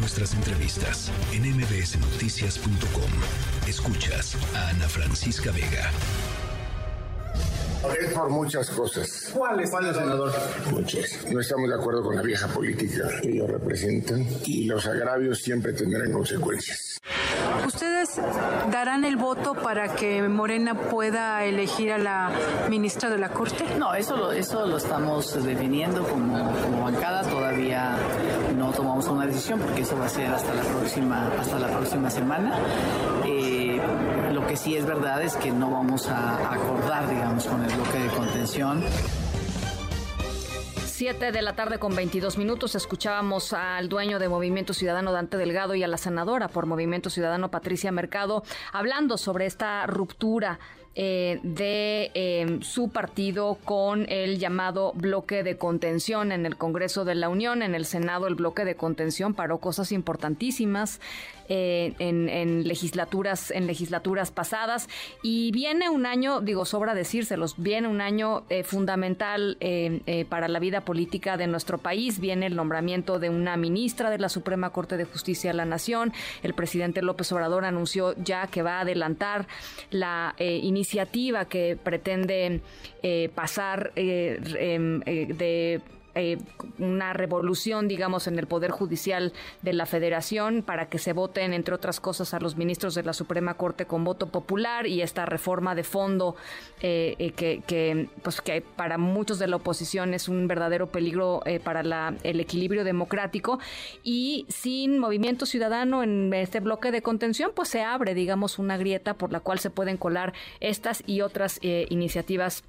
nuestras entrevistas en mbsnoticias.com. Escuchas a Ana Francisca Vega. Es por muchas cosas. ¿Cuáles, ¿Cuáles, senador? Muchas. No estamos de acuerdo con la vieja política que ellos representan y los agravios siempre tendrán consecuencias. ¿Ustedes darán el voto para que Morena pueda elegir a la ministra de la Corte? No, eso lo, eso lo estamos definiendo como, como bancada. Todavía tomamos una decisión porque eso va a ser hasta la próxima, hasta la próxima semana. Eh, lo que sí es verdad es que no vamos a acordar, digamos, con el bloque de contención. 7 de la tarde con 22 minutos. Escuchábamos al dueño de Movimiento Ciudadano Dante Delgado y a la senadora por Movimiento Ciudadano Patricia Mercado hablando sobre esta ruptura eh, de eh, su partido con el llamado bloque de contención en el Congreso de la Unión, en el Senado el bloque de contención paró cosas importantísimas eh, en, legislaturas en legislaturas pasadas. Y viene un año, digo sobra decírselos, viene un año fundamental para la vida política de nuestro país, viene el nombramiento de una ministra de la Suprema Corte de Justicia de la Nación, el presidente López Obrador anunció ya que va a adelantar la iniciativa iniciativa que pretende eh, pasar eh, em, eh, de eh, una revolución, digamos, en el Poder Judicial de la Federación para que se voten, entre otras cosas, a los ministros de la Suprema Corte con voto popular y esta reforma de fondo eh, eh, que, pues, que para muchos de la oposición es un verdadero peligro para el equilibrio democrático. Y sin movimiento ciudadano en este bloque de contención, pues se abre, digamos, una grieta por la cual se pueden colar estas y otras iniciativas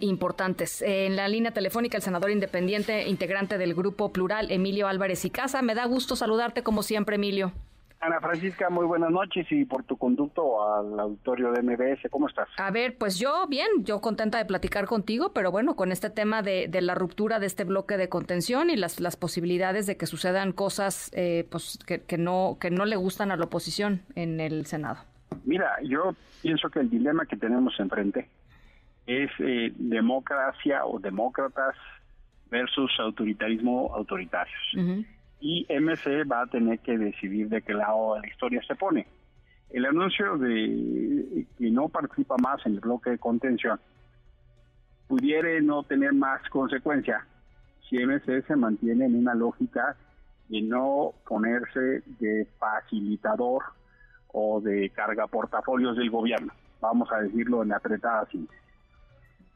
importantes. en la línea telefónica, el senador independiente, integrante del Grupo Plural, Emilio Álvarez y Casa. Me da gusto saludarte como siempre, Emilio. Ana Francisca, muy buenas noches y por tu conducto al auditorio de MBS, ¿cómo estás? A ver, pues yo bien, yo contenta de platicar contigo, pero bueno, con este tema de, la ruptura de este bloque de contención y las, las posibilidades de que sucedan cosas eh, pues, que, que, no, que no le gustan a la oposición en el Senado. Mira, yo pienso que el dilema que tenemos enfrente es eh, democracia o demócratas versus autoritarismo autoritarios. Y MC va a tener que decidir de qué lado de la historia se pone. El anuncio de que no participa más en el bloque de contención pudiera no tener más consecuencia si MC se mantiene en una lógica de no ponerse de facilitador o de carga portafolios del gobierno, vamos a decirlo en apretada síntesis.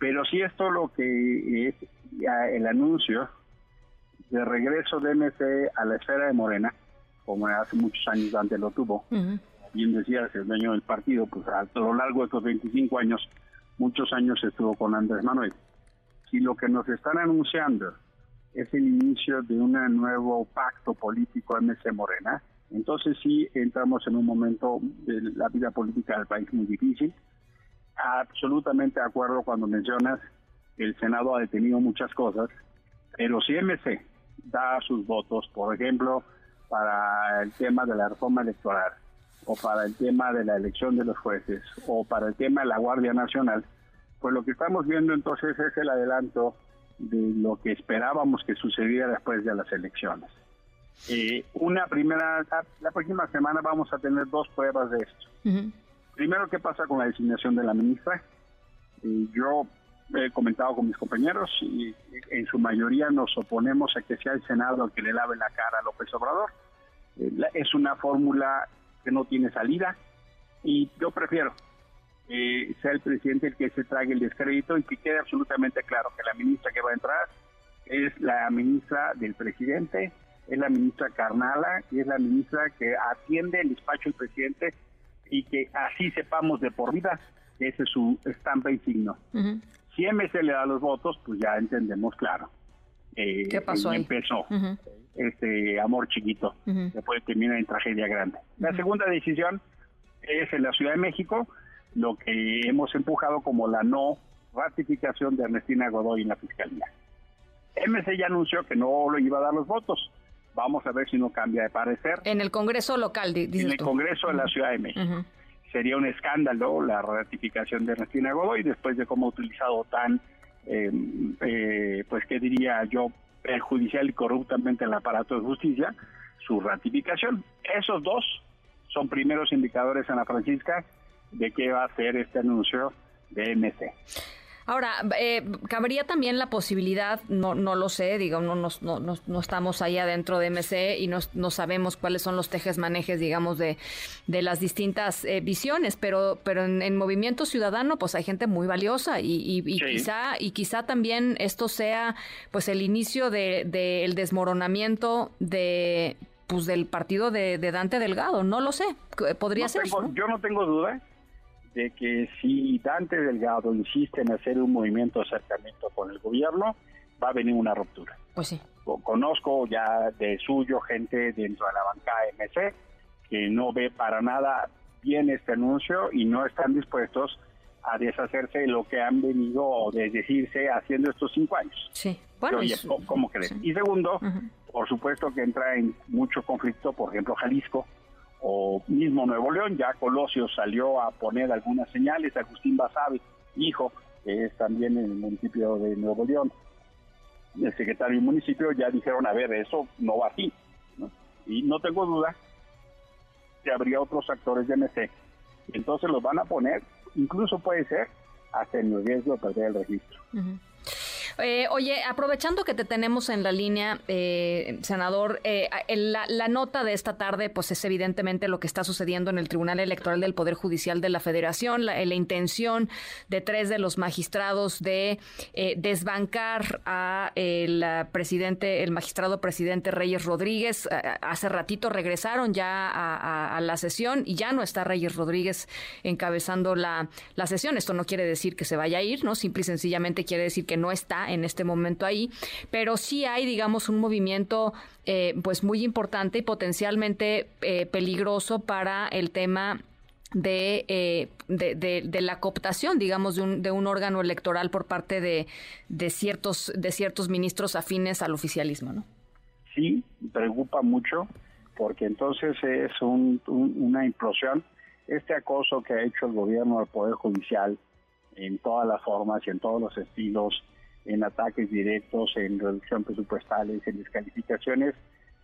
Pero si esto lo que es el anuncio de regreso de MC a la esfera de Morena, como hace muchos años antes lo tuvo, bien decía el dueño del partido, pues a lo largo de estos 25 años, muchos años estuvo con Andrés Manuel. Si lo que nos están anunciando es el inicio de un nuevo pacto político MC Morena, entonces sí entramos en un momento de la vida política del país muy difícil, absolutamente de acuerdo cuando mencionas que el Senado ha detenido muchas cosas, pero si MC da sus votos, por ejemplo, para el tema de la reforma electoral, o para el tema de la elección de los jueces, o para el tema de la Guardia Nacional, pues lo que estamos viendo entonces es el adelanto de lo que esperábamos que sucediera después de las elecciones. Eh, una primera, la, próxima semana vamos a tener dos pruebas de esto. Primero, ¿qué pasa con la designación de la ministra? yo he comentado con mis compañeros y en su mayoría nos oponemos a que sea el Senado el que le lave la cara a López Obrador. Eh, es una fórmula que no tiene salida y yo prefiero que sea el presidente el que se trague el descrédito y que quede absolutamente claro que la ministra que va a entrar es la ministra del presidente, es la ministra Carnala y es la ministra que atiende el despacho del presidente y que así sepamos de por vida ese es su estampa y signo. Si MC le da los votos, pues ya entendemos claro. Eh, ¿Qué pasó Empezó este amor chiquito, después termina en tragedia grande. La segunda decisión es en la Ciudad de México, lo que hemos empujado como la no ratificación de Ernestina Godoy en la Fiscalía. MC ya anunció que no lo iba a dar los votos. Vamos a ver si no cambia de parecer. En el Congreso local, En el Congreso de la Ciudad de México. Sería un escándalo la ratificación de Ernestina Godoy después de cómo ha utilizado tan, em, eh, pues, ¿qué diría yo?, perjudicial y corruptamente el aparato de justicia. su ratificación. Esos dos son primeros indicadores, Ana Francisca, de qué va a ser este anuncio de MC. Ahora, eh, cabría también la posibilidad, no, no lo sé, digamos, no, no, no, estamos ahí adentro de MC y no, no, sabemos cuáles son los tejes manejes, digamos, de, de las distintas eh, visiones, pero, pero en, Movimiento Ciudadano, pues hay gente muy valiosa y, quizá, y quizá también esto sea, pues, el inicio del de, desmoronamiento de, pues, del partido de, Dante Delgado, no lo sé, podría ser. Yo no tengo duda de que si Dante Delgado insiste en hacer un movimiento de acercamiento con el gobierno, va a venir una ruptura. Pues sí. Conozco ya de suyo gente dentro de la banca MC que no ve para nada bien este anuncio y no están dispuestos a deshacerse de lo que han venido de decirse haciendo estos cinco años. Sí, bueno. ¿cómo crees? Y segundo, por supuesto que entra en mucho conflicto, por ejemplo, Jalisco, o mismo Nuevo León, ya Colosio salió a poner algunas señales, Agustín Basabe, hijo, que es también en el municipio de Nuevo León, el secretario del municipio, ya dijeron, a ver, eso no va así. Y no tengo duda que habría otros actores de MC. Entonces los van a poner, incluso puede ser, hasta el riesgo de perder el registro. Eh, oye, aprovechando que te tenemos en la línea, eh, senador, eh, la, nota de esta tarde, pues es evidentemente lo que está sucediendo en el Tribunal Electoral del Poder Judicial de la Federación, la, intención de tres de los magistrados de desbancar a el presidente, el magistrado presidente Reyes Rodríguez. hace ratito regresaron ya a, la sesión y ya no está Reyes Rodríguez encabezando la, la sesión. Esto no quiere decir que se vaya a ir, ¿no? Simple y sencillamente quiere decir que no está en este momento ahí, pero sí hay, digamos, un movimiento eh, pues muy importante y potencialmente eh, peligroso para el tema eh, de, de, la cooptación, digamos, de un, de un órgano electoral por parte de, de, ciertos, de ciertos ministros afines al oficialismo, ¿no? Sí, preocupa mucho porque entonces es una implosión. Este acoso que ha hecho el gobierno al Poder Judicial en todas las formas y en todos los estilos en ataques directos, en reducción presupuestales, en descalificaciones.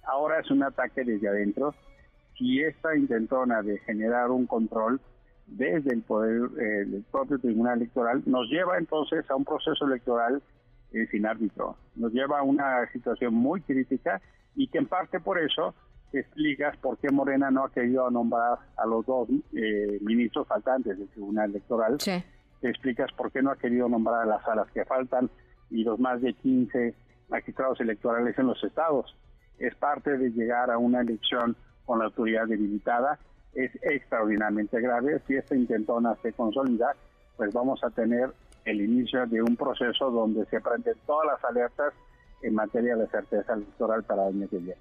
Ahora es un ataque desde adentro. Si esta intentona de generar un control desde el poder eh, del propio Tribunal Electoral nos lleva entonces a un proceso electoral eh, sin árbitro, nos lleva a una situación muy crítica y que en parte por eso explicas por qué Morena no ha querido nombrar a los dos eh, ministros faltantes del Tribunal Electoral. Sí. explicas por qué no ha querido nombrar a las salas que faltan, y los más de 15 magistrados electorales en los estados. Es parte de llegar a una elección con la autoridad debilitada. Es extraordinariamente grave. Si esta intentona se consolida, pues vamos a tener el inicio de un proceso donde se prenden todas las alertas en materia de certeza electoral para el año que viene.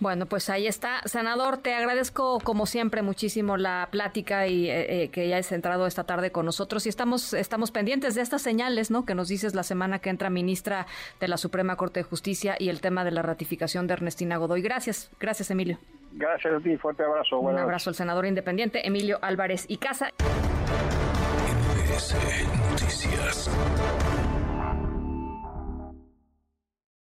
Bueno, pues ahí está. Senador, te agradezco como siempre muchísimo la plática y eh, eh, que hayas entrado esta tarde con nosotros y estamos, estamos pendientes de estas señales, ¿no? Que nos dices la semana que entra ministra de la Suprema Corte de Justicia y el tema de la ratificación de Ernestina Godoy. Gracias, gracias Emilio. Gracias a ti, fuerte abrazo. Un abrazo al senador independiente Emilio Álvarez y Casa. Noticias.